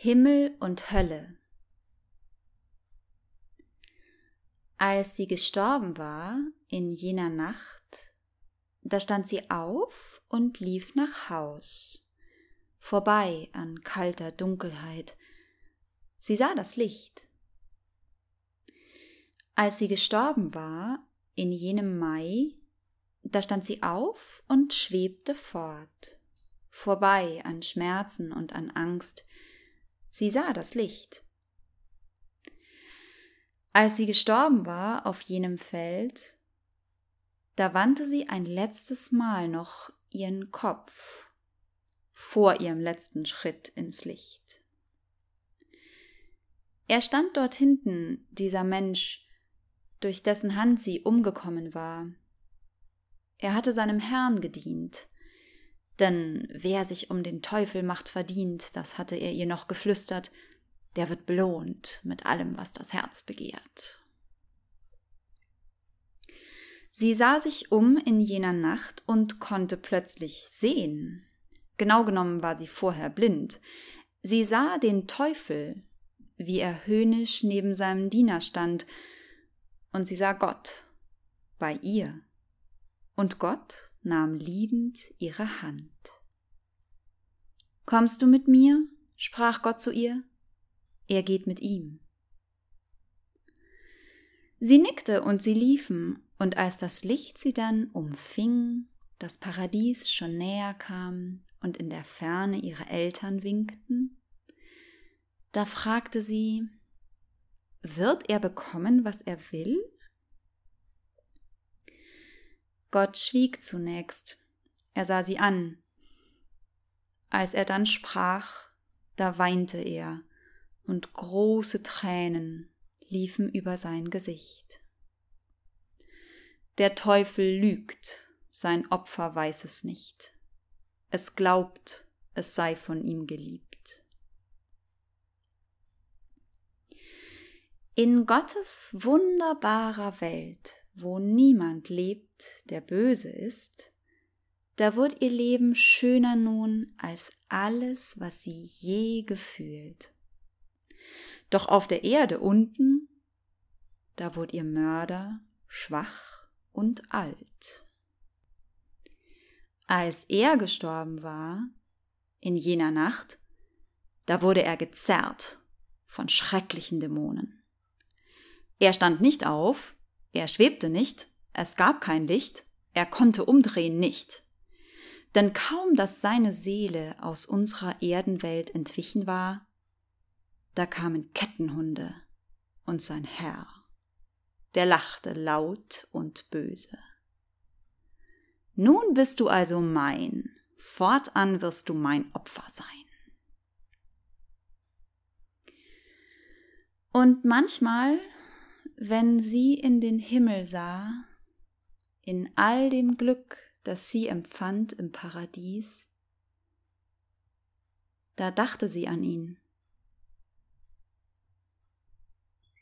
Himmel und Hölle. Als sie gestorben war in jener Nacht, da stand sie auf und lief nach Haus, vorbei an kalter Dunkelheit. Sie sah das Licht. Als sie gestorben war in jenem Mai, da stand sie auf und schwebte fort, vorbei an Schmerzen und an Angst, Sie sah das Licht. Als sie gestorben war auf jenem Feld, da wandte sie ein letztes Mal noch ihren Kopf vor ihrem letzten Schritt ins Licht. Er stand dort hinten, dieser Mensch, durch dessen Hand sie umgekommen war. Er hatte seinem Herrn gedient, denn wer sich um den Teufel macht verdient, das hatte er ihr noch geflüstert, der wird belohnt mit allem, was das Herz begehrt. Sie sah sich um in jener Nacht und konnte plötzlich sehen. Genau genommen war sie vorher blind. Sie sah den Teufel, wie er höhnisch neben seinem Diener stand, und sie sah Gott bei ihr. Und Gott nahm liebend ihre Hand. Kommst du mit mir? sprach Gott zu ihr. Er geht mit ihm. Sie nickte und sie liefen, und als das Licht sie dann umfing, das Paradies schon näher kam und in der Ferne ihre Eltern winkten, da fragte sie, wird er bekommen, was er will? Gott schwieg zunächst. Er sah sie an. Als er dann sprach, da weinte er, und große Tränen liefen über sein Gesicht. Der Teufel lügt, sein Opfer weiß es nicht. Es glaubt, es sei von ihm geliebt. In Gottes wunderbarer Welt wo niemand lebt, der böse ist, da wird ihr Leben schöner nun als alles, was sie je gefühlt. Doch auf der Erde unten, da wurde ihr Mörder schwach und alt. Als er gestorben war, in jener Nacht, da wurde er gezerrt von schrecklichen Dämonen. Er stand nicht auf, er schwebte nicht, es gab kein Licht, er konnte umdrehen nicht. Denn kaum dass seine Seele aus unserer Erdenwelt entwichen war, da kamen Kettenhunde und sein Herr, der lachte laut und böse. Nun bist du also mein, fortan wirst du mein Opfer sein. Und manchmal wenn sie in den Himmel sah, in all dem Glück, das sie empfand im Paradies, da dachte sie an ihn